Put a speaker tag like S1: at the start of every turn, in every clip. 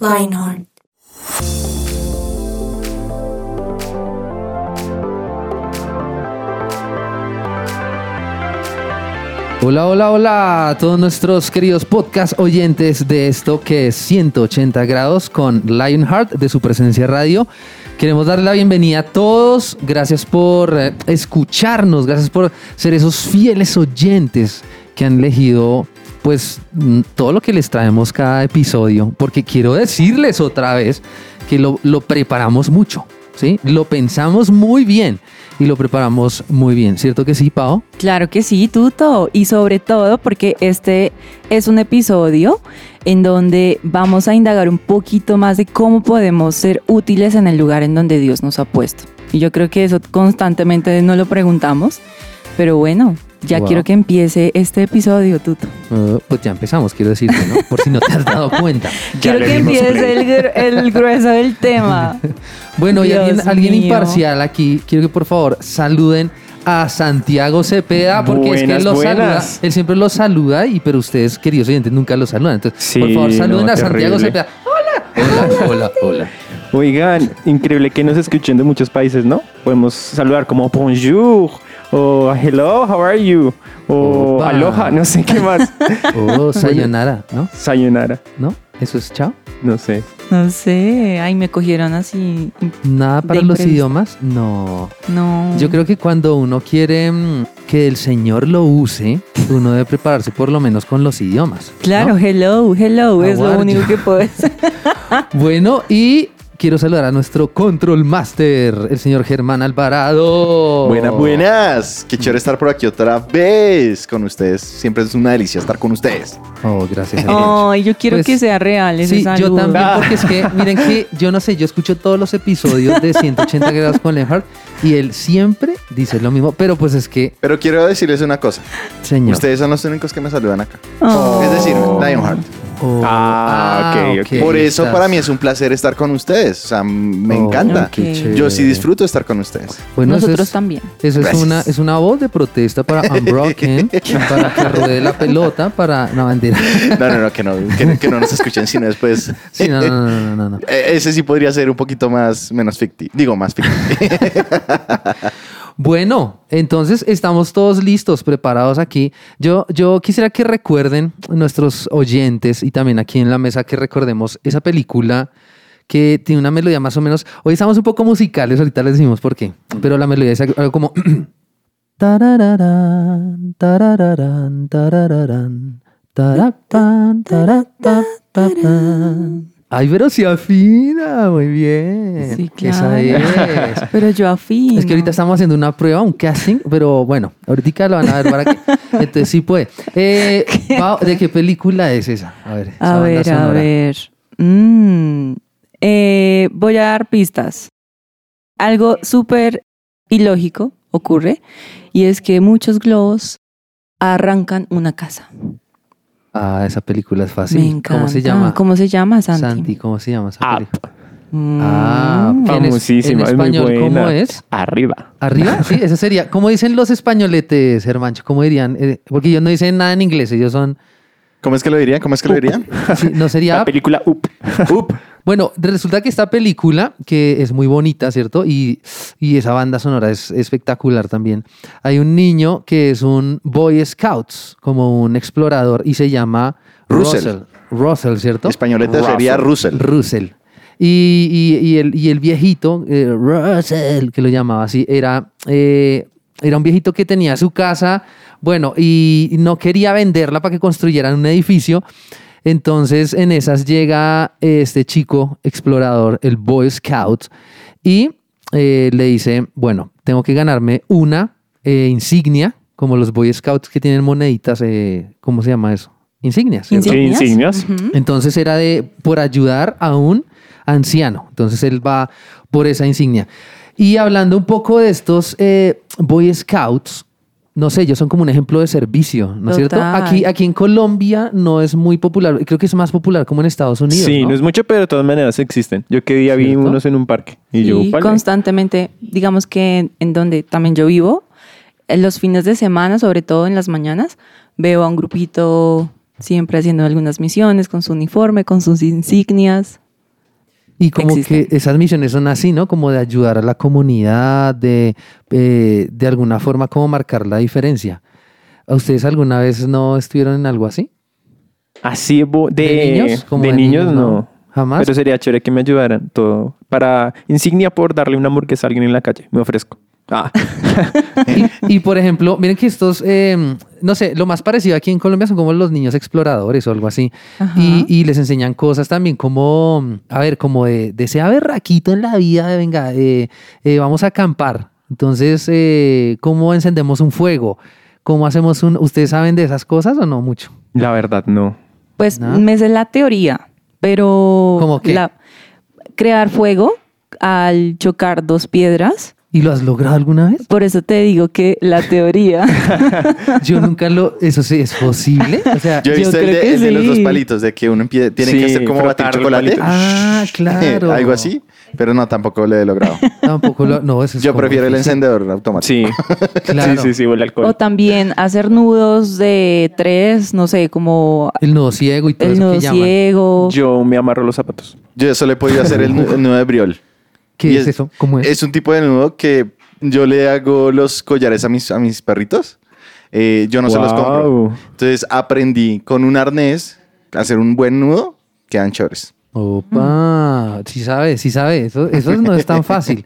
S1: Lionheart.
S2: Hola, hola, hola a todos nuestros queridos podcast oyentes de esto que es 180 grados con Lionheart de su presencia radio. Queremos darle la bienvenida a todos. Gracias por eh, escucharnos, gracias por ser esos fieles oyentes que han elegido pues mm, todo lo que les traemos cada episodio, porque quiero decirles otra vez que lo, lo preparamos mucho, ¿sí? Lo pensamos muy bien y lo preparamos muy bien, ¿cierto que sí, Pau?
S3: Claro que sí, Tuto. Y sobre todo porque este es un episodio en donde vamos a indagar un poquito más de cómo podemos ser útiles en el lugar en donde Dios nos ha puesto. Y yo creo que eso constantemente no lo preguntamos, pero bueno, ya
S2: Wow.
S3: quiero que empiece este episodio, Tuto.
S2: Uh, pues ya empezamos, quiero decirte, ¿no? Por si no te has dado cuenta.
S3: quiero que empiece el, gru- el grueso del tema.
S2: Bueno, y
S3: Dios
S2: alguien, alguien
S3: mío.
S2: imparcial aquí, quiero que por favor saluden a Santiago Cepeda, porque es que
S4: Buenas,
S2: lo saluda, él siempre lo saluda, y pero ustedes, queridos oyentes, nunca lo saludan. Entonces,
S4: Sí,
S2: por favor, saluden
S4: no,
S2: a Santiago
S4: terrible.
S2: Cepeda. Hola, hola, hola, hola.
S4: Oigan, increíble que nos escuchen de muchos países, ¿no? Podemos saludar como bonjour o hello, how are you? O
S2: Opa.
S4: aloha, no sé qué más.
S2: Oh, sayonara, ¿no?
S4: Sayonara,
S2: ¿No? Eso es chao.
S4: no sé.
S3: No sé, ay, me cogieron así.
S2: Nada para los
S3: imprevisto.
S2: idiomas, no.
S3: No.
S2: Yo creo que cuando uno quiere mm, que el Señor lo use, uno debe prepararse por lo menos con los idiomas. ¿no?
S3: Claro, hello, hello, es lo único
S2: you?
S3: que puedo hacer.
S2: Bueno, y quiero saludar a nuestro control master, el señor Germán Alvarado.
S5: Buenas, buenas. Qué chévere estar por aquí otra vez con ustedes. Siempre es una delicia estar con ustedes.
S2: Oh, gracias.
S3: Ay, yo quiero
S2: Pues,
S3: que sea real ese
S2: Sí, yo
S3: saludo.
S2: también, porque es que, miren que yo no sé, yo escucho todos los episodios de 180 grados con Lenhart y él siempre dice lo mismo, pero pues es que,
S5: Pero quiero decirles una cosa.
S2: señor.
S5: Ustedes son los únicos que me saludan acá.
S3: Oh.
S5: Es decir, Lionheart.
S2: Oh,
S4: Ah, ok, ok.
S5: Por eso
S2: estás-
S5: para mí es un placer estar con ustedes. O sea, me
S2: Oh,
S5: encanta. Yo sí disfruto estar con ustedes.
S2: Bueno, eso
S3: Nosotros
S2: es-
S3: también.
S2: Eso es una, es una voz de protesta para Unbroken, para que ruede la pelota, para... No, mentira.
S5: No, no, no, que no, que, que no nos escuchen sino después.
S2: Sí, no, no, no, no, no, no.
S5: Eh, Ese sí podría ser un poquito más, menos ficti. Digo, más ficti.
S2: Bueno, entonces estamos todos listos, preparados aquí. Yo, yo quisiera que recuerden nuestros oyentes y también aquí en la mesa que recordemos esa película que tiene una melodía más o menos. Hoy estamos un poco musicales, ahorita les decimos por qué, pero la melodía es algo como. Tarararán, tarararán, tarararán, tarapán, tarapapapán. Ay, pero sí afina, muy bien.
S3: Sí,
S2: Esa
S3: claro.
S2: es.
S3: Pero yo afino.
S2: Es que ahorita estamos haciendo una prueba, un casting, pero bueno, ahorita lo van a ver para que. Entonces sí puede. Eh, ¿De qué película es esa? A ver. esa
S3: A ver, a ver. Mm, eh, voy a dar pistas. Algo súper ilógico ocurre y es que muchos globos arrancan una casa.
S2: Ah, esa película es fácil.
S3: Me encanta.
S2: ¿Cómo se llama?
S3: ¿Cómo se llama, Santi?
S2: Santi, ¿cómo se llama esa
S4: Up.
S2: película?
S3: Mm,
S2: Ah, en es-
S4: Famosísima,
S2: en
S4: es muy
S2: español, ¿cómo
S4: buena.
S2: es?
S4: Arriba.
S2: ¿Arriba? Sí, eso sería. ¿Cómo dicen los españoletes, Hermancho? ¿Cómo dirían? Eh, porque ellos no dicen nada en inglés, ellos son.
S5: ¿Cómo es que lo dirían? ¿Cómo es que lo dirían?
S2: sí, no sería.
S4: La película Up.
S5: Up.
S2: Bueno, resulta que esta película, que es muy bonita, ¿cierto? Y, y esa banda sonora es espectacular también. Hay un niño que es un Boy Scouts, como un explorador, y se llama
S5: Russell.
S2: Russell. Russell, ¿cierto?
S5: Españolete sería Russell.
S2: Russell. Y, y- y el, y el viejito, eh, Russell, que lo llamaba así, era, eh, era un viejito que tenía su casa, bueno, y no quería venderla para que construyeran un edificio. Entonces en esas llega este chico explorador, el Boy Scout, y eh, le dice, bueno, tengo que ganarme una eh, insignia, como los Boy Scouts que tienen moneditas, eh, ¿cómo se llama eso? Insignias. ¿cierto?
S4: Sí, insignias.
S3: Ujú.
S2: Entonces era de por ayudar a un anciano. Entonces él va por esa insignia. Y hablando un poco de estos eh, Boy Scouts, no sé, ellos son como un ejemplo de servicio, ¿no es cierto? Aquí, aquí en Colombia no es muy popular, creo que es más popular como en Estados Unidos.
S4: Sí,
S2: ¿no?
S4: no es mucho, pero de todas maneras existen. Yo que día vi
S2: ¿Cierto?
S4: unos en un parque y yo,
S3: Y
S4: vale.
S3: constantemente, digamos que en, en donde también yo vivo, en los fines de semana, sobre todo en las mañanas, veo a un grupito siempre haciendo algunas misiones con su uniforme, con sus insignias.
S2: Y como
S3: existen.
S2: que esas misiones son así, ¿no? Como de ayudar a la comunidad, de, eh, de alguna forma como marcar la diferencia. ¿A ustedes alguna vez no estuvieron en algo así?
S4: Así de,
S2: ¿De niños? Como
S4: de
S2: de
S4: niños,
S2: niños,
S4: no.
S2: no. ¿Jamás?
S4: Pero sería chévere que me ayudaran todo. Para insignia por darle una hamburguesa a alguien en la calle. Me ofrezco. Ah.
S2: Y, y, por ejemplo, miren que estos, eh, no sé, lo más parecido aquí en Colombia son como los niños exploradores o algo así. Y, y les enseñan cosas también como, a ver, como de, de sea berraquito en la vida, de venga, eh, eh, vamos a acampar. Entonces, eh, ¿cómo encendemos un fuego? ¿Cómo hacemos un... ¿Ustedes saben de esas cosas o no mucho?
S4: La verdad, no.
S3: Pues
S2: ¿No?
S3: me sé la teoría, pero
S2: ¿Cómo qué?
S3: la- crear fuego al chocar dos piedras.
S2: ¿Y lo has logrado alguna vez?
S3: Por eso te digo que la teoría.
S2: Yo nunca lo... ¿Eso sí es posible? O sea...
S5: Yo he
S3: Yo
S5: visto el
S3: creo
S5: de,
S3: que
S5: el de los dos palitos, de que uno empie- tiene
S4: Sí,
S5: que hacer como batir
S4: el
S5: chocolate.
S2: Ah, claro.
S5: Algo así, pero no, tampoco lo he logrado.
S2: Tampoco lo... No, eso es
S5: Yo
S2: como
S5: prefiero el
S2: difícil.
S5: encendedor automático.
S4: Sí.
S2: Claro.
S4: Sí, sí, sí, huele alcohol.
S3: o también hacer nudos de tres, no sé, como
S2: El nudo ciego y todo
S3: el
S2: eso
S3: nudo
S2: que llaman.
S3: ciego.
S4: Yo me amarro los zapatos.
S5: Yo solo he podido hacer el, el nudo de briol.
S2: ¿Qué
S5: Y
S2: es, eso? ¿Cómo es?
S5: Es un tipo de nudo que yo le hago los collares a mis, a mis perritos. Eh, yo no se los compro. Entonces aprendí con un arnés a hacer un buen nudo. Quedan chores.
S2: Opa, sí sabe, sí sabe. Eso, eso no es tan fácil.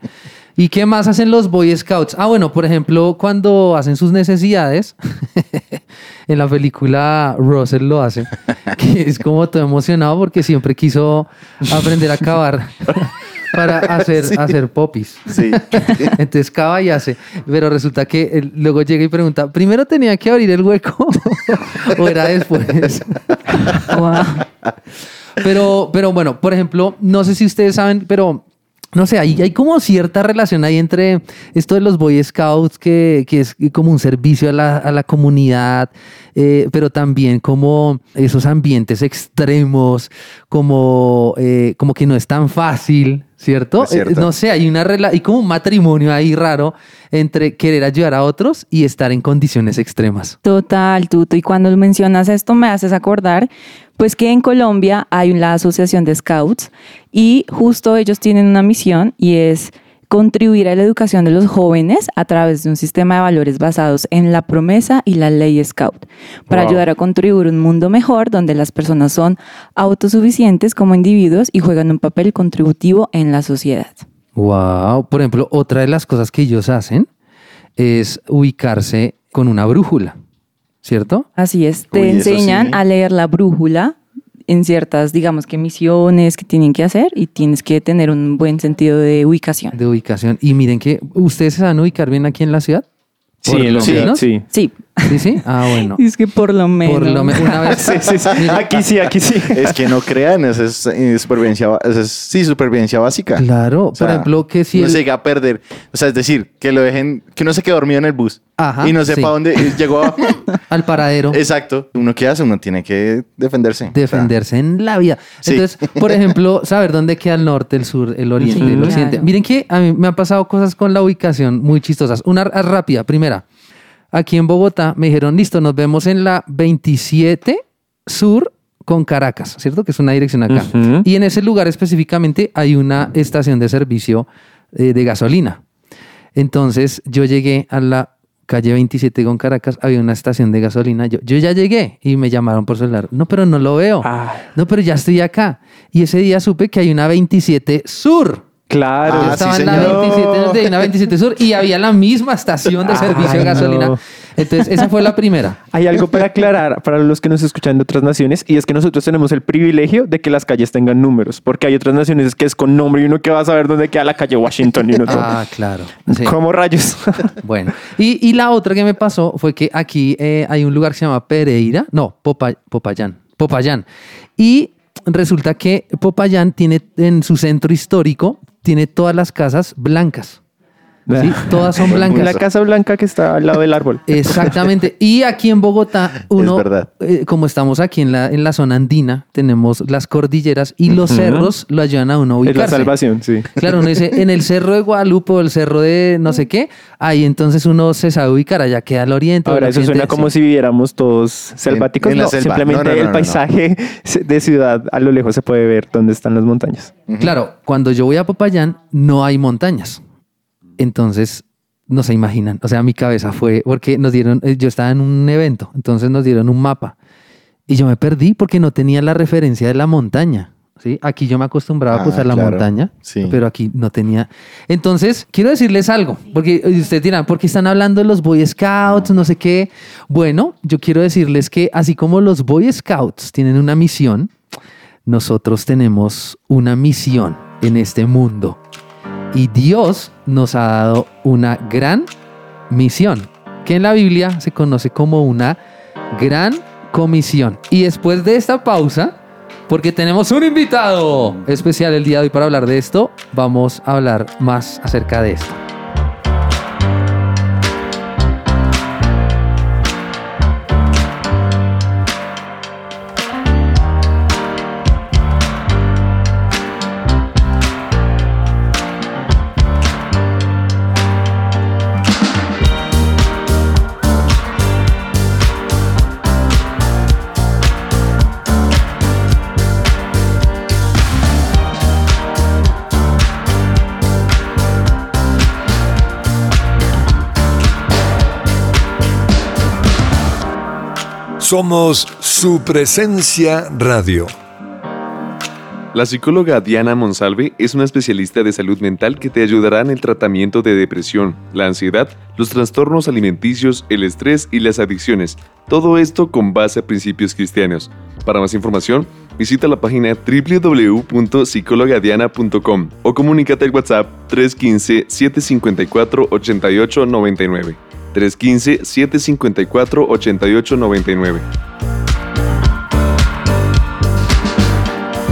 S2: ¿Y qué más hacen los Boy Scouts? Ah, bueno, por ejemplo, cuando hacen sus necesidades, en la película Russell lo hace, que es como todo emocionado porque siempre quiso aprender a cavar para hacer,
S5: Sí.
S2: hacer popis.
S5: Sí.
S2: Entonces cava y hace. Pero resulta que él luego llega y pregunta, ¿primero tenía que abrir el hueco o era después? Pero, pero bueno, por ejemplo, no sé si ustedes saben, pero no sé, hay, hay como cierta relación ahí entre esto de los Boy Scouts, que, que es como un servicio a la, a la comunidad, eh, pero también como esos ambientes extremos, como, eh, como que no es tan fácil, cierto. Eh, no sé, hay una rela hay como un matrimonio ahí raro entre querer ayudar a otros y estar en condiciones extremas.
S3: Total, Tuto. Y cuando mencionas esto me haces acordar, pues que en Colombia hay la Asociación de Scouts y justo ellos tienen una misión y es contribuir a la educación de los jóvenes a través de un sistema de valores basados en la promesa y la ley Scout, para
S4: Wow.
S3: ayudar a contribuir a un mundo mejor donde las personas son autosuficientes como individuos y juegan un papel contributivo en la sociedad.
S2: Wow. Por ejemplo, otra de las cosas que ellos hacen es ubicarse con una brújula, ¿cierto?
S3: Así es, te
S5: Uy,
S3: enseñan
S5: sí.
S3: a leer la brújula en ciertas, digamos que misiones que tienen que hacer y tienes que tener un buen sentido de ubicación.
S2: De ubicación. Y miren que ustedes se van a ubicar bien aquí en la ciudad.
S4: Sí, en la ciudad, sí.
S3: Sí,
S2: Sí, sí. Ah, bueno.
S3: es que por lo menos.
S2: Por lo menos una vez.
S4: Sí, sí, sí. Aquí sí, aquí sí.
S5: Es que no crean, eso es eh, supervivencia, es, sí, supervivencia básica.
S2: Claro.
S5: O sea,
S2: por ejemplo, que si el-
S5: se llega a perder. O sea, es decir, que lo dejen, que uno se quede dormido en el bus
S2: Ajá,
S5: y no sepa
S2: sí.
S5: dónde y llegó. a-
S2: al paradero
S5: Exacto. Uno qué hace, uno tiene que defenderse.
S2: defenderse en la vida.
S5: Sí.
S2: Entonces, por ejemplo, saber dónde queda el norte, el sur, el oriente,
S3: Sí,
S2: el occidente.
S3: claro.
S2: Miren que a mí me han pasado cosas con la ubicación muy chistosas. Una rápida, primera. Aquí en Bogotá me dijeron, listo, nos vemos en la 27 sur con Caracas, ¿cierto? Que es una dirección acá. Y en ese lugar específicamente hay una estación de servicio eh, de gasolina. Entonces yo llegué a la calle 27 con Caracas, había una estación de gasolina. Yo, yo ya llegué y me llamaron por celular. No, pero no lo veo.
S4: Ah,
S2: No, pero ya estoy acá. Y ese día supe que hay una 27 Sur.
S4: Claro.
S5: Ah,
S2: estaba
S5: sí,
S2: en la
S5: señor.
S2: 27 norte y una 27 Sur y había la misma estación de servicio de gasolina.
S4: no.
S2: Entonces, esa fue la primera.
S4: Hay algo para aclarar para los que nos escuchan de otras naciones y es que nosotros tenemos el privilegio de que las calles tengan números, porque hay otras naciones que es con nombre y uno que va a saber dónde queda la calle Washington y uno todo.
S2: Ah, claro. Sí.
S4: ¿Cómo rayos?
S2: Bueno, y, y la otra que me pasó fue que aquí eh, hay un lugar que se llama Pereira, no, Popa- Popayán, Popayán. Y resulta que Popayán tiene en su centro histórico, tiene todas las casas blancas. ¿Sí? Todas son blancas.
S4: La Casa Blanca que está al lado del árbol.
S2: Exactamente. Y aquí en Bogotá, uno,
S5: verdad.
S2: eh, como estamos aquí en la, en la zona andina, tenemos las cordilleras y los cerros lo ayudan a uno a
S4: Es la
S2: ubicarse.
S4: salvación, sí.
S2: Claro, uno dice, en el cerro de Guadalupe o el cerro de no sé qué, ahí entonces uno se sabe ubicar, allá queda el oriente.
S4: Ahora, eso suena como
S2: sí.
S4: si viviéramos todos selváticos.
S5: en la
S4: no,
S5: selva.
S4: simplemente
S5: No, no, no,
S4: el
S5: no, no.
S4: paisaje de ciudad a lo lejos se puede ver dónde están las montañas.
S2: Claro, cuando yo voy a Popayán no hay montañas. Entonces, no se imaginan. O sea, mi cabeza fue porque nos dieron, eh, yo estaba en un evento, entonces nos dieron un mapa y yo me perdí porque no tenía la referencia de la montaña. ¿sí? Aquí yo me acostumbraba
S5: Ah,
S2: pues a la
S5: claro.
S2: montaña,
S5: Sí.
S2: pero aquí no tenía. Entonces, quiero decirles algo, porque ustedes dirán, ¿por qué están hablando de los Boy Scouts, no sé qué? Bueno, yo quiero decirles que así como los Boy Scouts tienen una misión, nosotros tenemos una misión en este mundo. Y Dios nos ha dado una gran misión, que en la Biblia se conoce como una gran comisión. Y después de esta pausa, porque tenemos un invitado especial el día de hoy para hablar de esto, vamos a hablar más acerca de esto.
S1: Somos su presencia radio.
S6: La psicóloga Diana Monsalve es una especialista de salud mental que te ayudará en el tratamiento de depresión, la ansiedad, los trastornos alimenticios, el estrés y las adicciones. Todo esto con base a principios cristianos. Para más información, visita la página www.psicologadiana.com o comunícate al WhatsApp 315-754-8899. 315-754-8899.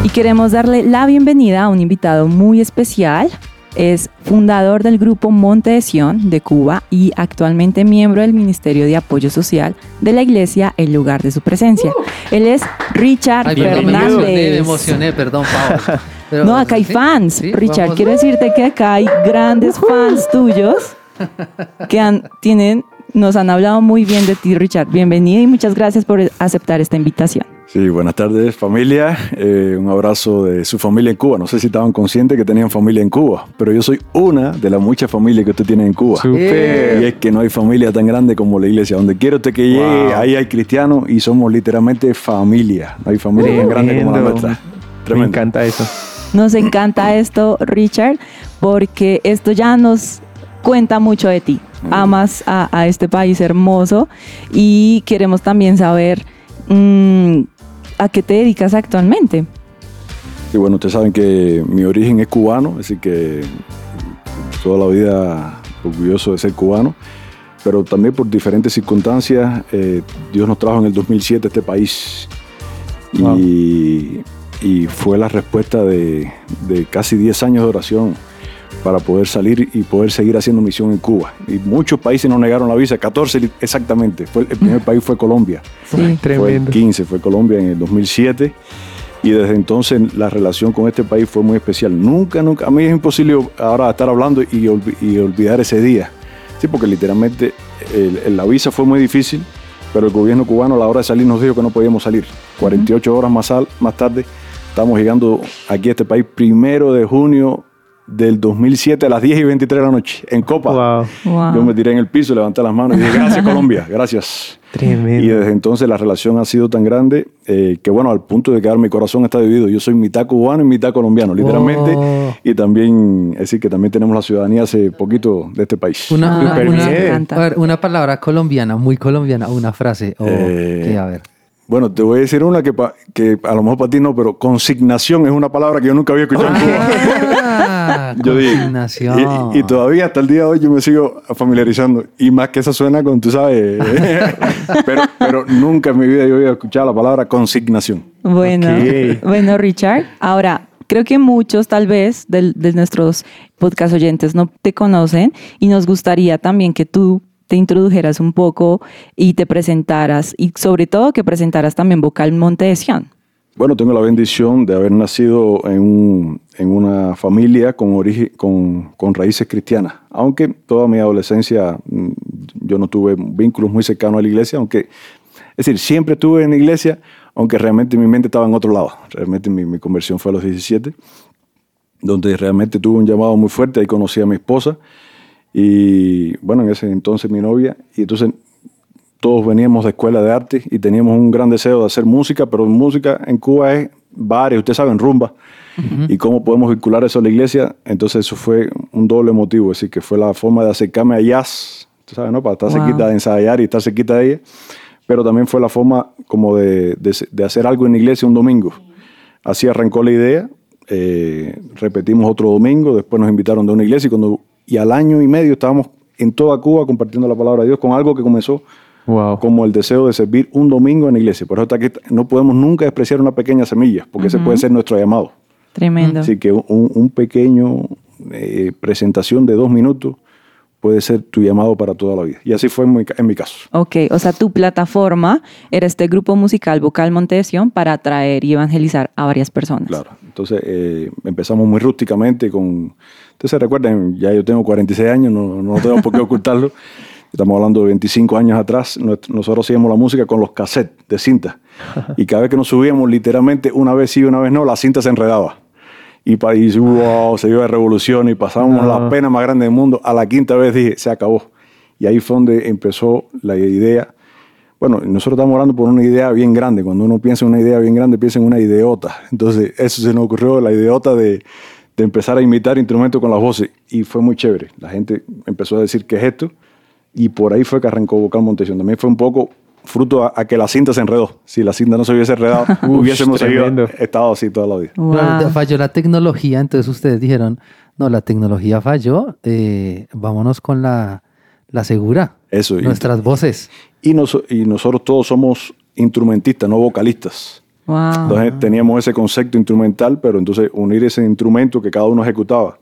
S3: Y queremos darle la bienvenida a un invitado muy especial. Es fundador del grupo Monte de Sion de Cuba y actualmente miembro del Ministerio de Apoyo Social de la Iglesia El Lugar de su Presencia. Él es Richard
S2: Ay, perdón, me emocioné, me
S3: Fernández.
S2: emocioné, perdón, Pau. Pero-
S3: No, acá hay
S2: ¿sí?
S3: fans.
S2: ¿Sí?
S3: Richard,
S2: Vamos.
S3: quiero decirte que acá hay grandes fans tuyos que han, tienen, nos han hablado muy bien de ti, Richard. Bienvenido y muchas gracias por aceptar esta invitación.
S7: Sí, buenas tardes familia. Eh, un abrazo de su familia en Cuba. No sé si estaban conscientes que tenían familia en Cuba, pero yo soy una de las muchas familias que usted tiene en Cuba. Y es que no hay familia tan grande como la iglesia. Donde quiera usted que llegue,
S4: Wow.
S7: ahí hay cristianos y somos literalmente familia. No hay familia tan grande como la
S4: Tremendo.
S7: nuestra.
S4: Me
S7: Tremendo.
S4: encanta eso.
S3: Nos encanta esto, Richard, porque esto ya nos cuenta mucho de ti. Amas a, a este país hermoso y queremos también saber mm, a qué te dedicas actualmente.
S7: Y bueno, ustedes saben que mi origen es cubano, así que toda la vida orgulloso de ser cubano, pero también por diferentes circunstancias, eh, Dios nos trajo en el 2007 a este país
S4: Wow.
S7: y, y fue la respuesta de, de casi 10 años de oración para poder salir y poder seguir haciendo misión en Cuba. Y muchos países nos negaron la visa, 14 li- exactamente. Fue, el primer país fue Colombia.
S3: Sí.
S7: Fue el
S4: Tremendo.
S7: 15, fue Colombia en el 2007. Y desde entonces la relación con este país fue muy especial. Nunca, nunca, a mí es imposible ahora estar hablando y, olvi- y olvidar ese día. Sí, porque literalmente el- el- la visa fue muy difícil, pero el gobierno cubano a la hora de salir nos dijo que no podíamos salir. 48 horas más, al- más tarde estamos llegando aquí a este país primero de junio del 2007 a las 10 y 23 de la noche en Copa.
S4: Wow.
S3: Wow.
S7: Yo me tiré en el piso, levanté las manos y dije, gracias Colombia, gracias. Y
S4: Tremendo.
S7: desde entonces la relación ha sido tan grande eh, que, bueno, al punto de que ahora mi corazón está dividido. Yo soy mitad cubano y mitad colombiano, literalmente.
S2: Oh.
S7: Y también, es decir, que también tenemos la ciudadanía hace poquito de este país.
S2: Una, una- palabra colombiana, muy colombiana, una frase. o
S7: Eh,
S2: que, a ver.
S7: Bueno, te voy a decir una que, pa- que a lo mejor para ti no, pero consignación es una palabra que yo nunca había escuchado en Cuba. Yo digo,
S2: consignación.
S7: y, y todavía hasta el día de hoy yo me sigo familiarizando. Y más que eso suena con, tú sabes, pero, pero nunca en mi vida yo había escuchado la palabra consignación.
S3: Bueno, bueno, Richard. Ahora, creo que muchos tal vez de, de nuestros podcast oyentes no te conocen y nos gustaría también que tú te introdujeras un poco y te presentaras y sobre todo que presentaras también Vocal Monte de Sion.
S7: Bueno, tengo la bendición de haber nacido en, un- en una familia con, origen, con, con raíces cristianas. Aunque toda mi adolescencia mm, yo no tuve vínculos muy cercanos a la iglesia, aunque, es decir, siempre estuve en la iglesia, aunque realmente mi mente estaba en otro lado. Realmente mi, mi conversión fue a los 17, donde realmente tuve un llamado muy fuerte. Ahí conocí a mi esposa y, bueno, en ese entonces mi novia. Y entonces todos veníamos de escuela de arte y teníamos un gran deseo de hacer música, pero música en Cuba es bares, ustedes saben, rumba. Y cómo podemos vincular eso a la iglesia. Entonces eso fue un doble motivo, es decir, que fue la forma de acercarme a jazz, tú sabes, ¿no? Para estar
S3: Wow.
S7: cerquita de ensayar y estar cerquita de ella. Pero también fue la forma como de, de- de hacer algo en la iglesia un domingo. Así arrancó la idea. eh, repetimos otro domingo, después nos invitaron de una iglesia y, cuando, y al año y medio estábamos en toda Cuba compartiendo la palabra de Dios con algo que comenzó
S4: Wow.
S7: como el deseo de servir un domingo en la iglesia. Por eso está aquí, no podemos nunca despreciar una pequeña semilla, porque ese puede ser nuestro llamado.
S3: Tremendo.
S7: Así que un, un pequeño eh, presentación de dos minutos puede ser tu llamado para toda la vida. Y así fue en mi, ca- en mi caso.
S3: Ok, o sea, tu plataforma era este grupo musical Vocal Monte de Sion para atraer y evangelizar a varias personas.
S7: Claro. Entonces eh, empezamos muy rústicamente con... Entonces recuerden, ya yo tengo 46 años, no, no tengo por qué ocultarlo. Estamos hablando de 25 años atrás. Nosotros hacíamos la música con los cassettes de cinta. Y cada vez que nos subíamos, literalmente, una vez sí, una vez no, la cinta se enredaba. Y, y wow, se dio de revolución y pasábamos la pena más grande del mundo. A la quinta vez dije, se acabó. Y ahí fue donde empezó la idea. Bueno, nosotros estamos hablando por una idea bien grande. Cuando uno piensa en una idea bien grande, piensa en una ideota. Entonces, eso se nos ocurrió, la ideota de, de empezar a imitar instrumentos con las voces. Y fue muy chévere. La gente empezó a decir, ¿qué es esto? Y por ahí fue que arrancó Vocal Montesión. También fue un poco fruto a, a que la cinta se enredó. Si la cinta no se hubiese enredado, hubiésemos estado así toda la vida.
S3: Wow.
S2: Falló la tecnología, entonces ustedes dijeron, no, la tecnología falló, eh, vámonos con la, la segura.
S7: Eso, y-
S2: Nuestras voces.
S7: Y, nos- y nosotros todos somos instrumentistas, no vocalistas.
S3: Wow.
S7: Entonces teníamos ese concepto instrumental, pero entonces unir ese instrumento que cada uno ejecutaba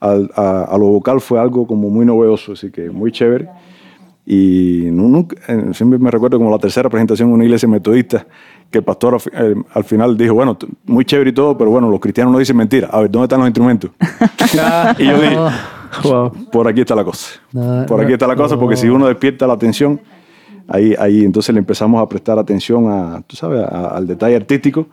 S7: al- a, a lo vocal fue algo como muy novedoso, así que muy chévere. Y nu- nunca, siempre me recuerdo como la tercera presentación en una iglesia metodista, que el pastor al, eh, al final dijo, bueno, muy chévere y todo, pero bueno, los cristianos no dicen mentira. A ver, ¿dónde están los instrumentos? y yo dije,
S4: Wow.
S7: por aquí está la cosa.
S2: No,
S7: por aquí está la cosa, porque si uno despierta la atención, ahí, ahí entonces le empezamos a prestar atención a, tú sabes, a- al detalle artístico.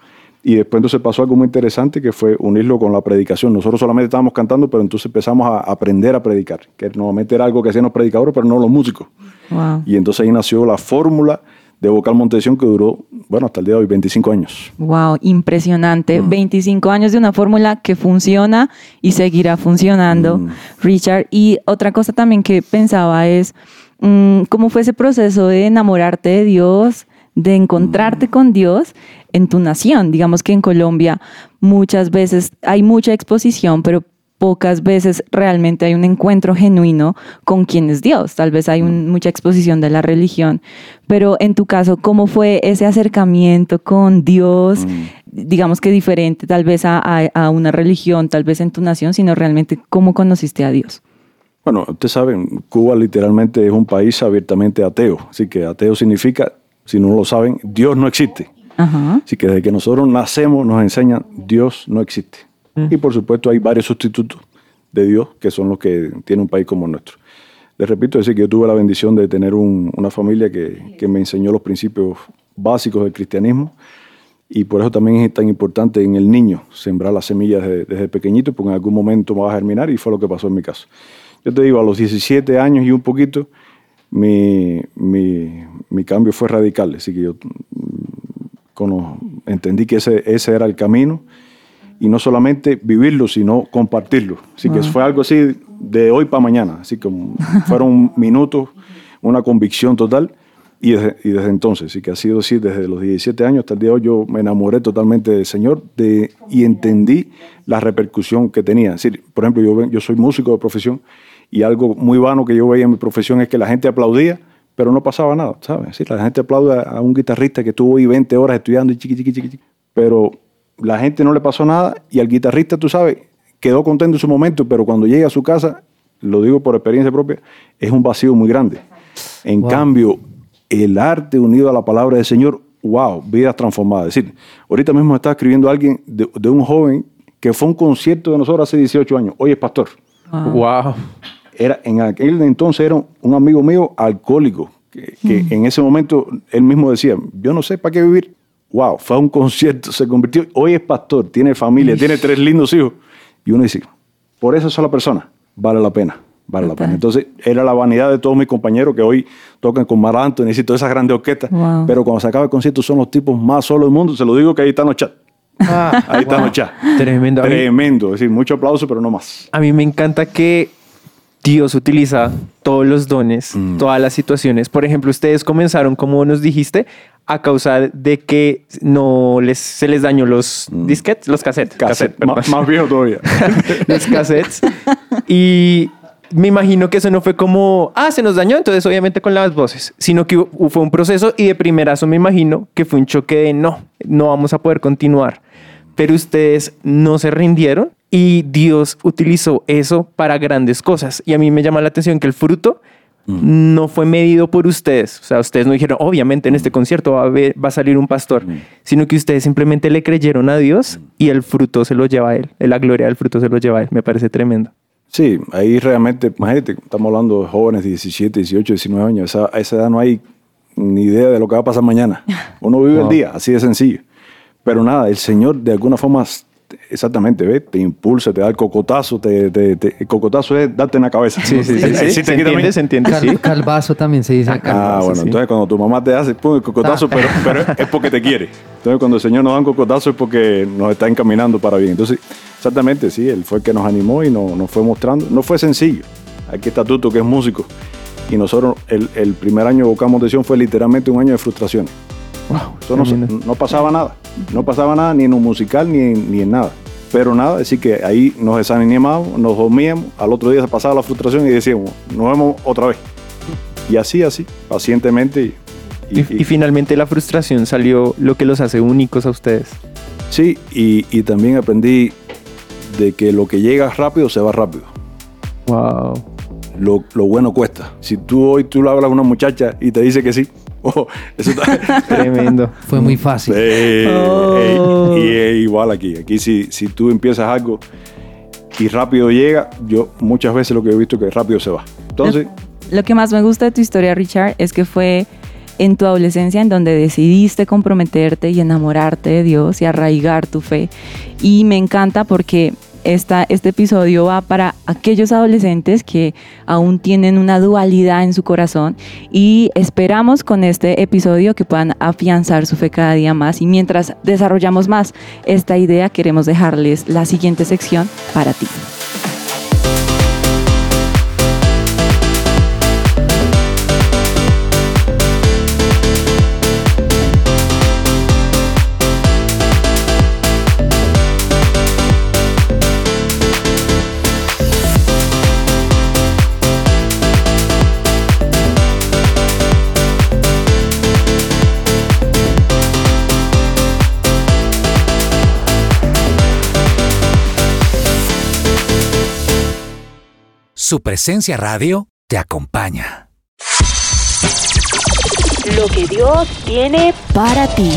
S7: Y después entonces pasó algo muy interesante que fue unirlo con la predicación. Nosotros solamente estábamos cantando, pero entonces empezamos a aprender a predicar, que normalmente era algo que hacían los predicadores, pero no los músicos.
S3: Wow.
S7: Y entonces ahí nació la fórmula de vocal Montesión que duró, bueno, hasta el día de hoy, 25 años.
S3: Wow, impresionante.
S7: Mm.
S3: 25 años de una fórmula que funciona y seguirá funcionando,
S7: Mm.
S3: Richard. Y otra cosa también que pensaba es, mm, ¿cómo fue ese proceso de enamorarte de Dios, de
S7: Mm.
S3: encontrarte con Dios en tu nación? Digamos que en Colombia muchas veces hay mucha exposición, pero pocas veces realmente hay un encuentro genuino con quién es Dios. Tal vez hay un- mucha exposición de la religión, pero en tu caso, ¿cómo fue ese acercamiento con Dios? Digamos que diferente tal vez a, a- a una religión, tal vez en tu nación, sino realmente cómo conociste a Dios.
S7: Bueno, ustedes saben, Cuba literalmente es un país abiertamente ateo. Así que ateo significa, si no lo saben, Dios no existe.
S3: Ajá.
S7: Así que desde que nosotros nacemos nos enseñan Dios no existe. Y por supuesto hay varios sustitutos de Dios que son los que tiene un país como nuestro. Les repito, decir, que yo tuve la bendición de tener un- una familia que, que me enseñó los principios básicos del cristianismo y por eso también es tan importante en el niño sembrar las semillas desde, pequeñito porque en algún momento va a germinar y fue lo que pasó en mi caso. Yo te digo, a los 17 años y un poquito, mi, mi, mi cambio fue radical. Así que yo cono- entendí que ese, ese era el camino y no solamente vivirlo, sino compartirlo. Así que fue algo así de hoy para mañana, así como fueron minutos, una convicción total y desde, y desde entonces, así que ha sido así desde los 17 años hasta el día de hoy, yo me enamoré totalmente del Señor de, y entendí la repercusión que tenía. Es decir, por ejemplo, yo, yo soy músico de profesión y algo muy vano que yo veía en mi profesión es que la gente aplaudía, pero no pasaba nada, ¿sabes? Sí, la gente aplaude a un guitarrista que estuvo ahí 20 horas estudiando y chiqui, chiqui, chiqui, chiqui, pero la gente no le pasó nada y al guitarrista, tú sabes, quedó contento en su momento, pero cuando llega a su casa, lo digo por experiencia propia, es un vacío muy grande. En
S2: Wow.
S7: cambio, el arte unido a la palabra del Señor, wow, vidas transformadas. Es decir, ahorita mismo me está escribiendo alguien de, de un joven que fue a un concierto de nosotros hace 18 años. Oye, pastor,
S4: Wow.
S7: era, en aquel entonces era un amigo mío alcohólico, que, que en ese momento él mismo decía, yo no sé para qué vivir. Wow, fue a un concierto, se convirtió, hoy es pastor, tiene familia, tiene tres lindos hijos. Y uno dice, por esa sola persona, vale la pena, vale la pena. Entonces era la vanidad de todos mis compañeros que hoy tocan con Mar Anthony y todas esas grandes orquestas,
S3: Wow.
S7: pero cuando se acaba el concierto son los tipos más solos del mundo, se lo digo que ahí están los chats. Ahí están los chats.
S4: Tremendo.
S7: Tremendo, es decir, mucho aplauso, pero no más.
S4: A mí me encanta que Dios utiliza todos los dones, todas las situaciones. Por ejemplo, ustedes comenzaron, como nos dijiste, a causa de que no les, se les dañó los disquetes, los cassettes.
S7: Cassette,
S4: cassette,
S7: más, viejo todavía.
S4: los cassettes. Y me imagino que eso no fue como, ah, se nos dañó, entonces obviamente con las voces, sino que fue un proceso y de primerazo me imagino que fue un choque de no, no vamos a poder continuar. Pero ustedes no se rindieron y Dios utilizó eso para grandes cosas. Y a mí me llama la atención que el fruto no fue medido por ustedes. O sea, ustedes no dijeron, obviamente en este concierto va a, haber- va a salir un pastor, sino que ustedes simplemente le creyeron a Dios y el fruto se lo lleva a él. La gloria del fruto se lo lleva a él. Me parece tremendo.
S7: Sí, ahí realmente, imagínate, estamos hablando de jóvenes de 17, 18, 19 años. Esa- a esa edad no hay ni idea de lo que va a pasar mañana. Uno vive el día, así de sencillo. Pero nada, el Señor de alguna forma, exactamente, ¿ves? Te impulsa, te da el cocotazo. Te, te- te- el cocotazo es darte en la cabeza.
S4: Sí, sí, sí. Sí.
S7: sí te
S4: ¿Se entiende? ¿Se entiende?
S2: Cal-
S4: Sí.
S2: Calvazo también se dice acá.
S7: Ah,
S4: Calvazo,
S7: bueno,
S4: sí.
S7: entonces cuando tu mamá te hace pum, el cocotazo, pero, pero es porque te quiere. Entonces cuando el Señor nos da un cocotazo es porque nos está encaminando para bien. Entonces, exactamente, sí, Él fue el que nos animó y nos, nos fue mostrando. No fue sencillo. Aquí está Tuto, que es músico. Y nosotros, el, el primer año de Vocamos de Sion fue literalmente un año de frustraciones. Eso no, no pasaba nada. No pasaba nada ni en un musical ni en, ni en nada. Pero nada, así que ahí nos desanimábamos, nos dormíamos, al otro día se pasaba la frustración y decíamos, nos vemos otra vez. Y así, así, pacientemente. Y,
S4: Y,
S7: y-
S4: y finalmente la frustración salió lo que los hace únicos a ustedes.
S7: sí, y, y también aprendí de que lo que llega rápido se va rápido.
S4: Wow.
S7: Lo, lo bueno cuesta. Si tú hoy tú le hablas a una muchacha y te dice que sí, oh, eso está...
S4: Tremendo.
S2: Fue muy fácil.
S7: Eh,
S4: Oh.
S7: eh, y es igual aquí. Aquí si, si tú empiezas algo y rápido llega, yo muchas veces lo que he visto es que rápido se va. Entonces,
S3: Lo que más me gusta de tu historia, Richard, es que fue en tu adolescencia en donde decidiste comprometerte y enamorarte de Dios y arraigar tu fe. Y me encanta porque esta, este episodio va para aquellos adolescentes que aún tienen una dualidad en su corazón y esperamos con este episodio que puedan afianzar su fe cada día más. Y mientras desarrollamos más esta idea, queremos dejarles la siguiente sección para ti.
S8: Su presencia radio te acompaña.
S9: Lo que Dios tiene
S3: Para ti.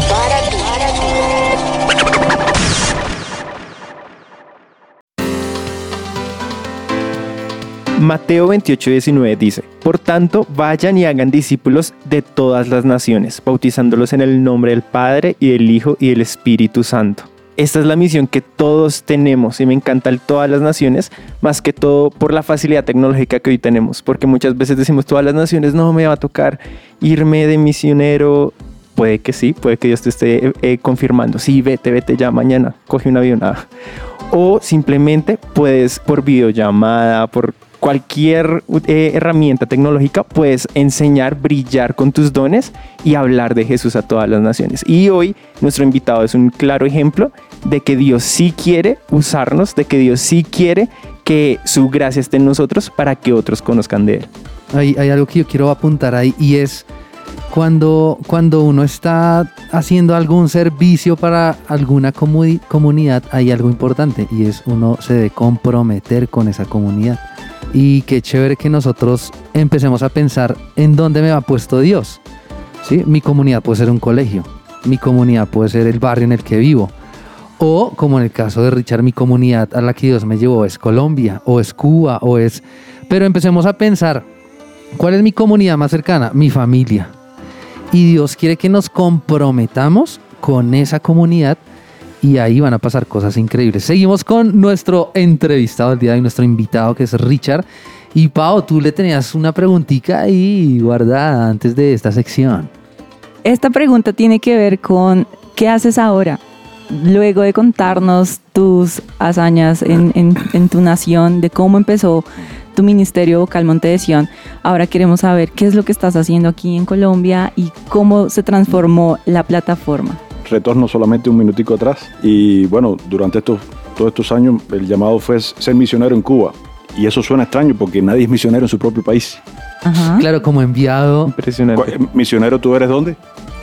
S4: Mateo 28, 19 dice, Por tanto, vayan y hagan discípulos de todas las naciones, bautizándolos en el nombre del Padre y del Hijo y del Espíritu Santo. Esta es la misión que todos tenemos y me encanta el todas las naciones, más que todo por la facilidad tecnológica que hoy tenemos, porque muchas veces decimos todas las naciones, no me va a tocar irme de misionero. Puede que sí, puede que Dios te esté eh, eh, confirmando. Sí, vete, vete ya mañana, coge un avión. ah. O simplemente puedes por videollamada, por cualquier eh, herramienta tecnológica, puedes enseñar, brillar con tus dones y hablar de Jesús a todas las naciones. Y hoy nuestro invitado es un claro ejemplo de que Dios sí quiere usarnos, de que Dios sí quiere que su gracia esté en nosotros para que otros conozcan de Él.
S2: Hay, algo que yo quiero apuntar ahí y es Cuando, cuando uno está haciendo algún servicio para alguna comuni- comunidad, hay algo importante y es uno se debe comprometer con esa comunidad. Y qué chévere que nosotros empecemos a pensar en dónde me ha puesto Dios. ¿Sí? Mi comunidad puede ser un colegio, mi comunidad puede ser el barrio en el que vivo. O, como en el caso de Richard, mi comunidad a la que Dios me llevó es Colombia, o es Cuba, o es... Pero empecemos a pensar, ¿cuál es mi comunidad más cercana? Mi familia. Y Dios quiere que nos comprometamos con esa comunidad y ahí van a pasar cosas increíbles. Seguimos con nuestro entrevistado del día de hoy, nuestro invitado que es Richard. Y Pau, tú le tenías una preguntita ahí guardada antes de esta sección.
S3: Esta pregunta tiene que ver con qué haces ahora, luego de contarnos tus hazañas en, tu nación, de cómo empezó tu ministerio vocal Monte de. Ahora queremos saber qué es lo que estás haciendo aquí en Colombia y cómo se transformó la plataforma.
S7: Retorno solamente un minutico atrás y bueno, durante estos, todos estos años el llamado fue ser misionero en Cuba y eso suena extraño porque nadie es misionero en su propio país.
S3: Ajá.
S2: Claro, como enviado,
S4: Impresionante.
S7: Cu- ¿Misionero tú eres dónde?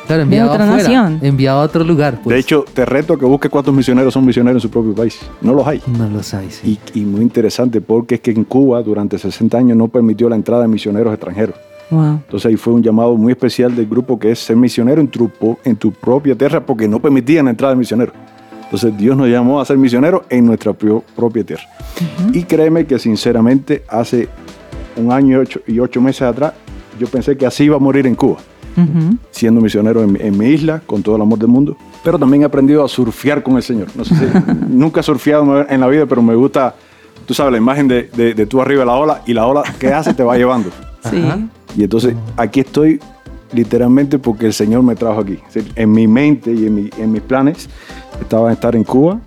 S2: claro, enviado
S3: otra
S2: afuera,
S3: nación.
S2: enviado a otro lugar. pues.
S7: De hecho, te reto a que busques cuántos misioneros son misioneros en su propio país. No los hay.
S2: no lo sabes. sí.
S7: Y, y muy interesante porque es que en Cuba durante 60 años no permitió la entrada de misioneros extranjeros.
S3: Wow.
S7: Entonces ahí fue un llamado muy especial del grupo que es ser misionero en tu, en tu propia tierra porque no permitían la entrada de misioneros. Entonces Dios nos llamó a ser misioneros en nuestra propia tierra. Y créeme que sinceramente hace un año y ocho, y ocho meses atrás yo pensé que así iba a morir en Cuba, siendo misionero en, mi- en mi isla con todo el amor del mundo. Pero también he aprendido a surfear con el Señor. No sé si, nunca he surfeado en la vida, pero me gusta, tú sabes, la imagen de, de, de tú arriba de la ola y la ola que hace te va llevando.
S3: Sí.
S2: Ajá.
S7: Y entonces aquí estoy literalmente porque el Señor me trajo aquí. En mi mente y en, mi- en mis planes estaba estar en Cuba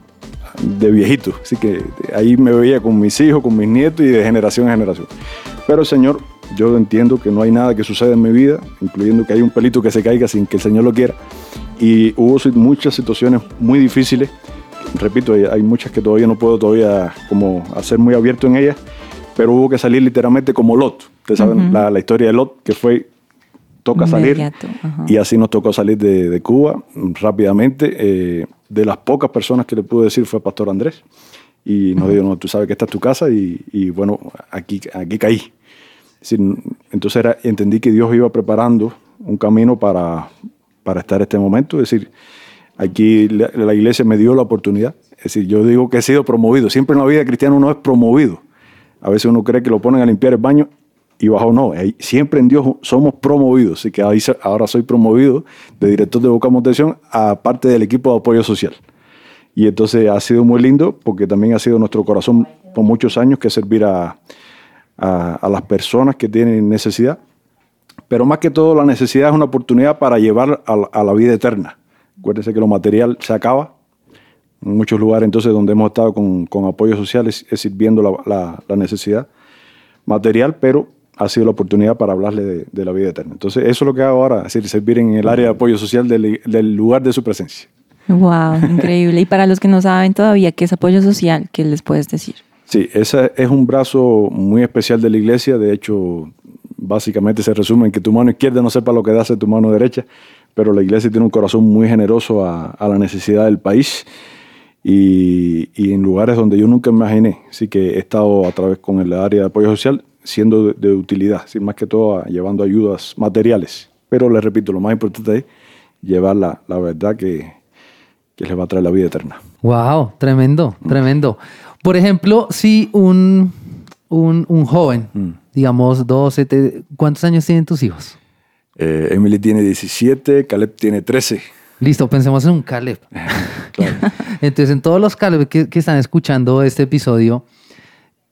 S7: de viejito. Así que ahí me veía con mis hijos, con mis nietos y de generación en generación. Pero el Señor, yo entiendo que no hay nada que suceda en mi vida, incluyendo que hay un pelito que se caiga sin que el Señor lo quiera. Y hubo muchas situaciones muy difíciles. Repito, hay muchas que todavía no puedo todavía como hacer muy abierto en ellas, pero hubo que salir literalmente como Lot. Ustedes saben
S3: Ujú.
S7: la, la historia de Lot, que fue, toca salir. Y así nos tocó salir de, de Cuba mm, rápidamente. Eh, de las pocas personas que le pude decir fue Pastor Andrés. Y nos dijo, no, tú sabes que esta es tu casa y, y bueno, aquí, aquí caí. Decir, entonces era- entendí que Dios iba preparando un camino para, para estar este momento. Es decir, aquí la, la iglesia me dio la oportunidad. Es decir, yo digo que he sido promovido. Siempre en la vida cristiana uno es promovido. A veces uno cree que lo ponen a limpiar el baño y bajo no. Siempre en Dios somos promovidos. Así que ahora soy promovido de director de Boca Montación a parte del equipo de apoyo social. Y entonces ha sido muy lindo porque también ha sido nuestro corazón por muchos años que servir a, a- las personas que tienen necesidad. Pero más que todo la necesidad es una oportunidad para llevar a, a la vida eterna. Acuérdense que lo material se acaba. En muchos lugares entonces donde hemos estado con, con apoyo social es, es sirviendo la, la- la necesidad material, pero ha sido la oportunidad para hablarle de, de la vida eterna. Entonces eso es lo que hago ahora, es decir, servir en el área de apoyo social del, del lugar de su presencia.
S3: Wow, increíble. Y para los que no saben todavía qué es apoyo social, ¿qué les puedes decir?
S7: Sí, ese es un brazo muy especial de la iglesia. De hecho, básicamente se resume en que tu mano izquierda no sepa lo que hace tu mano derecha, pero la iglesia tiene un corazón muy generoso a, a la necesidad del país y, y en lugares donde yo nunca imaginé. Así que he estado a través con el área de apoyo social siendo de, de utilidad, así más que todo a- llevando ayudas materiales. Pero les repito, lo más importante es llevar la, la verdad que, que les va a traer la vida eterna.
S2: Wow, tremendo, tremendo. Por ejemplo, si un, un, un joven,
S7: Mm.
S2: digamos 12, te- ¿cuántos años tienen tus hijos?
S7: Eh, Emily tiene 17, Caleb tiene 13.
S2: Listo, pensemos en un Caleb.
S7: Claro.
S2: Entonces, en todos los Caleb que, que están escuchando este episodio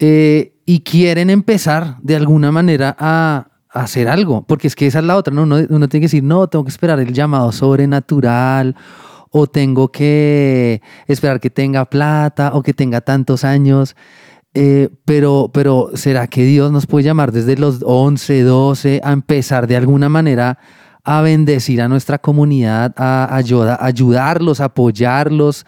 S2: eh, y quieren empezar de alguna manera a, a hacer algo, porque es que esa es la otra, ¿no? Uno, uno tiene que decir, no, tengo que esperar el llamado sobrenatural o tengo que esperar que tenga plata o que tenga tantos años. Eh, pero, pero ¿será que Dios nos puede llamar desde los 11, 12 a empezar de alguna manera a bendecir a nuestra comunidad, a ayuda- ayudarlos, apoyarlos?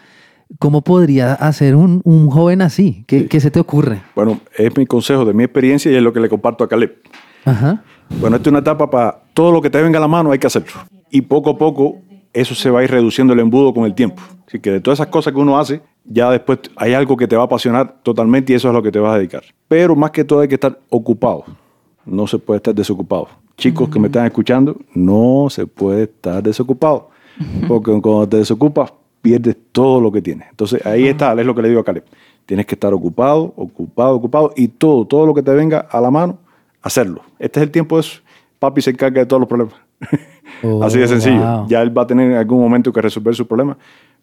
S2: ¿Cómo podría hacer un, un joven así? ¿Qué, qué se te ocurre?
S7: Bueno, es mi consejo de mi experiencia y es lo que le comparto a Caleb.
S2: Ajá.
S7: Bueno, esta es una etapa para todo lo que te venga a la mano hay que hacerlo. Y poco a poco eso se va a ir reduciendo el embudo con el tiempo. Así que de todas esas cosas que uno hace, ya después hay algo que te va a apasionar totalmente y eso es a lo que te vas a dedicar. Pero más que todo hay que estar ocupado. No se puede estar desocupado. Chicos que me están escuchando, no se puede estar desocupado. Porque cuando te desocupas, pierdes todo lo que tienes. Entonces ahí está, es lo que le digo a Caleb. Tienes que estar ocupado, ocupado, ocupado y todo, todo lo que te venga a la mano, hacerlo. Este es el tiempo de eso. Papi se encarga de todos los problemas.
S2: Oh,
S7: Así de sencillo.
S2: wow.
S7: Ya él va a tener en algún momento que resolver sus problemas.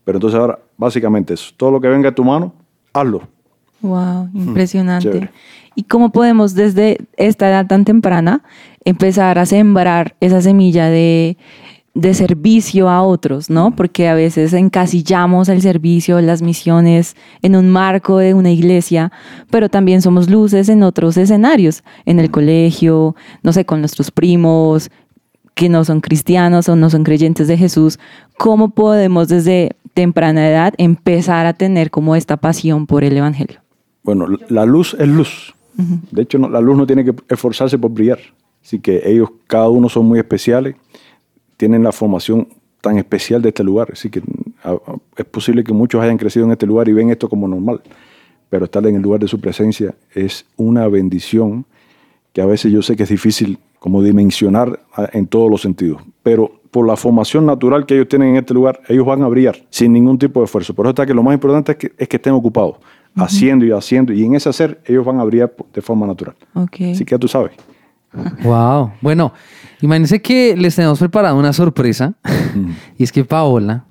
S7: Pero entonces ahora, básicamente eso. Todo lo que venga a tu mano, hazlo.
S3: Wow, impresionante.
S7: chévere.
S3: ¿Y cómo podemos desde esta edad tan temprana empezar a sembrar esa semilla de, servicio a otros, ¿no? Porque a veces encasillamos el servicio, las misiones en un marco de una iglesia, pero también somos luces en otros escenarios, en el colegio, no sé, con nuestros primos que no son cristianos o no son creyentes de Jesús. ¿Cómo podemos desde temprana edad empezar a tener como esta pasión por el Evangelio?
S7: Bueno, la luz es luz. De hecho, la luz no tiene que esforzarse por brillar. Así que ellos, cada uno son muy especiales, tienen la formación tan especial de este lugar. Así que es posible que muchos hayan crecido en este lugar y ven esto como normal. Pero estar en el lugar de su presencia es una bendición que a veces yo sé que es difícil como dimensionar en todos los sentidos. Pero por la formación natural que ellos tienen en este lugar, ellos van a brillar sin ningún tipo de esfuerzo. Por eso está que lo más importante es que, es que estén ocupados, haciendo y haciendo. Y en ese hacer, ellos van a brillar de forma natural.
S3: Ok.
S7: Así que ya tú sabes.
S2: Wow. Bueno, imagínense que les tenemos preparado una sorpresa. y es que Paola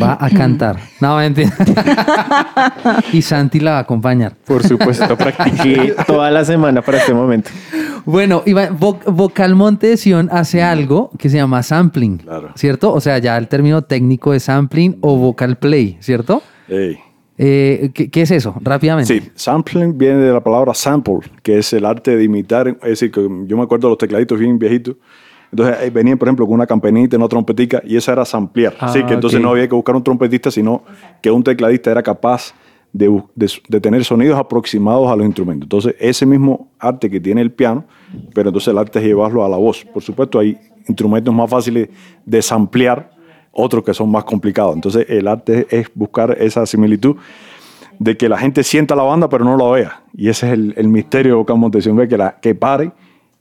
S2: va a cantar. No, mentira. y Santi la va a acompañar.
S4: Por supuesto, practiqué toda la semana para este momento.
S2: Bueno, Iván, Vo- Vocal Monte de Sion hace algo que se llama sampling,
S7: Claro.
S2: ¿cierto? O sea, ya el término técnico es sampling o vocal play, ¿cierto?
S7: Ey.
S2: Eh, ¿qué, qué es eso? Rápidamente.
S7: Sí, sampling viene de la palabra sample, que es el arte de imitar. Es decir, que yo me acuerdo de los tecladitos bien viejitos. Entonces venían, por ejemplo, con una campanita, una trompetica, y esa era samplear.
S2: Ah,
S7: Así que entonces no había que buscar un trompetista, sino que un tecladista era capaz de, de tener sonidos aproximados a los instrumentos. Entonces, ese mismo arte que tiene el piano, pero entonces el arte es llevarlo a la voz. Por supuesto, hay instrumentos más fáciles de samplear, otros que son más complicados. Entonces, el arte es buscar esa similitud de que la gente sienta la banda pero no la vea. Y ese es el, el misterio de Vocal Montesión, que, la, que pare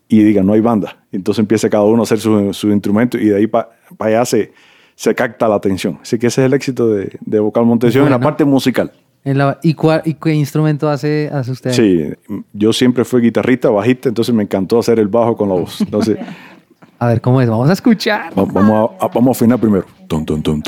S7: y diga, no hay banda. Entonces empieza cada uno a hacer su, su instrumento y de ahí para allá se, se capta la atención. Así que ese es el éxito de, de Vocal Montesión en la
S2: Bueno.
S7: parte musical.
S2: En la- ¿y, cuál- y qué instrumento hace, hace usted?
S7: Sí, yo siempre fui guitarrista, bajista, entonces me encantó hacer el bajo con la voz. Entonces,
S2: A ver, ¿cómo es? Vamos a escuchar.
S7: va- vamos, a, a- vamos a afinar primero. Tom, tom, tom.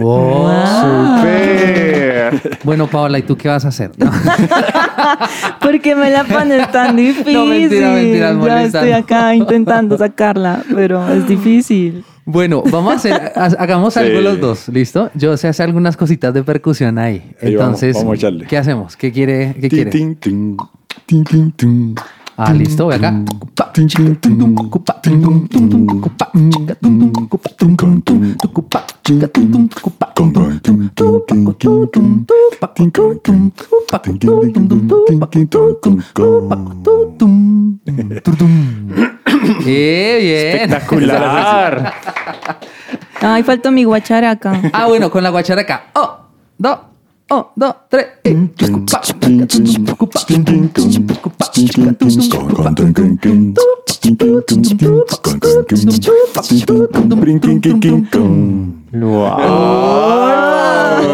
S2: Oh,
S4: super.
S2: Bueno, Paola, ¿y tú qué vas a hacer? No.
S3: Porque me la pones tan difícil.
S2: No, mentira, mentira.
S3: Ya estoy acá intentando sacarla, pero es difícil.
S2: Bueno, vamos a hacer, hagamos algo los dos, ¿listo? Yo sé hacer algunas cositas de percusión ahí. Entonces, ¿qué hacemos? ¿Qué quiere? ¿Qué
S7: tin,
S2: quiere?
S7: Tin, tin.
S2: Ah, listo, ve acá. eh, bien.
S4: Espectacular.
S3: Ay, falta mi guacharaca.
S2: Ah, bueno, con la guacharaca. Oh, dos. Un, dos, tres.
S7: Kin, kum.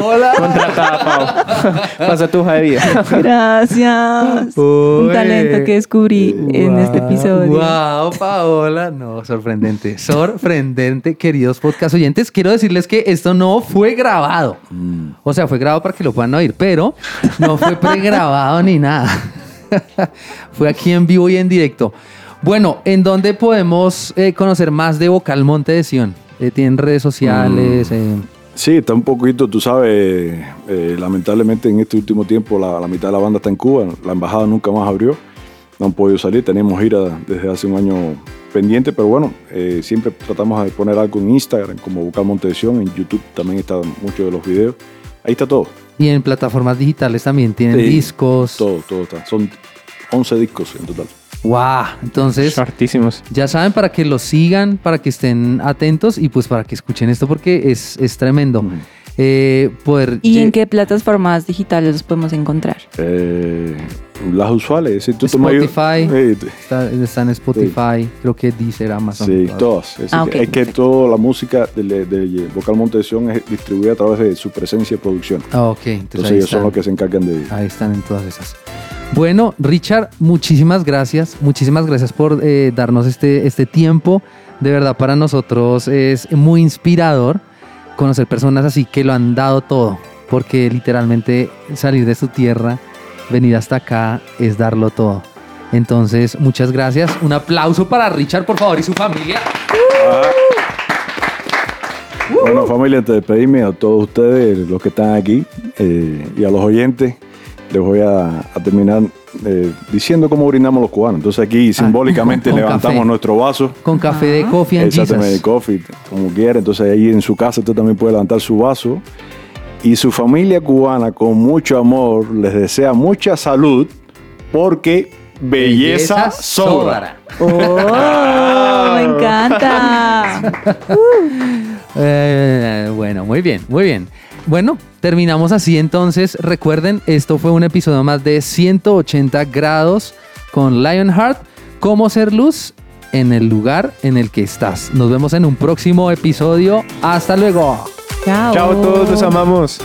S2: Hola.
S4: Contratada, Pau. Pasa tu hoja de vida.
S3: Gracias. Un talento que descubrí en este episodio.
S2: Wow, Paola. No, sorprendente. Sorprendente, queridos podcast oyentes. Quiero decirles que esto no fue grabado. O sea, fue grabado para que lo puedan oír, pero no fue pregrabado ni nada. fue aquí en vivo y en directo. Bueno, ¿en dónde podemos eh, conocer más de Vocal Monte de Sion? Eh, ¿Tienen redes sociales? Eh,
S7: Sí, está un poquito, tú sabes, eh, lamentablemente en este último tiempo la, la mitad de la banda está en Cuba, la embajada nunca más abrió, no han podido salir, tenemos gira desde hace un año pendiente, pero bueno, eh, siempre tratamos de poner algo en Instagram, como Vocal Montesión, en YouTube también están muchos de los videos, ahí está todo.
S2: Y en plataformas digitales también tienen
S7: Sí,
S2: discos.
S7: Todo, todo está, son 11 discos en total.
S2: ¡Wow! Entonces,
S4: Hartísimos.
S2: ya saben para que los sigan, para que estén atentos y pues para que escuchen esto porque es, es tremendo. Eh, poder
S3: ¿Y en qué plataformas digitales los podemos encontrar?
S7: Eh, las usuales, si tú tomas-
S2: Spotify.
S7: Eh,
S2: Está, está en Spotify, creo que Deezer, Amazon.
S7: Sí,
S2: todas.
S7: todas. Es,
S3: Ah,
S7: es que toda la música de, de Vocal Montesión es distribuida a través de su presencia y producción.
S2: Ah, ok, entonces,
S7: Entonces ellos son los que se encargan de...
S2: ahí están en todas esas. Bueno, Richard, muchísimas gracias. Muchísimas gracias por eh, darnos este, este tiempo. De verdad, para nosotros es muy inspirador conocer personas así que lo han dado todo. Porque literalmente salir de su tierra, venir hasta acá, es darlo todo. Entonces, muchas gracias. Un aplauso para Richard, por favor, y su familia.
S7: Bueno, familia, antes de despedirme a todos ustedes, los que están aquí, eh, y a los oyentes, les voy a, a terminar eh, diciendo cómo brindamos los cubanos. Entonces aquí simbólicamente
S2: con
S7: levantamos
S2: café.
S7: nuestro vaso.
S2: Con café de Coffee and
S7: Exactamente,
S2: Jesus.
S7: coffee, como quiera. Entonces ahí en su casa usted también puede levantar su vaso. Y su familia cubana, con mucho amor, les desea mucha salud, porque belleza, sobra.
S3: ¡Oh! ¡Me encanta!
S2: Eh, bueno, muy bien, muy bien. Bueno, terminamos así entonces. Recuerden, esto fue un episodio más de 180 grados con Lionheart. Cómo ser luz en el lugar en el que estás. Nos vemos en un próximo episodio. Hasta luego.
S3: Chao.
S4: Chao a todos, los amamos.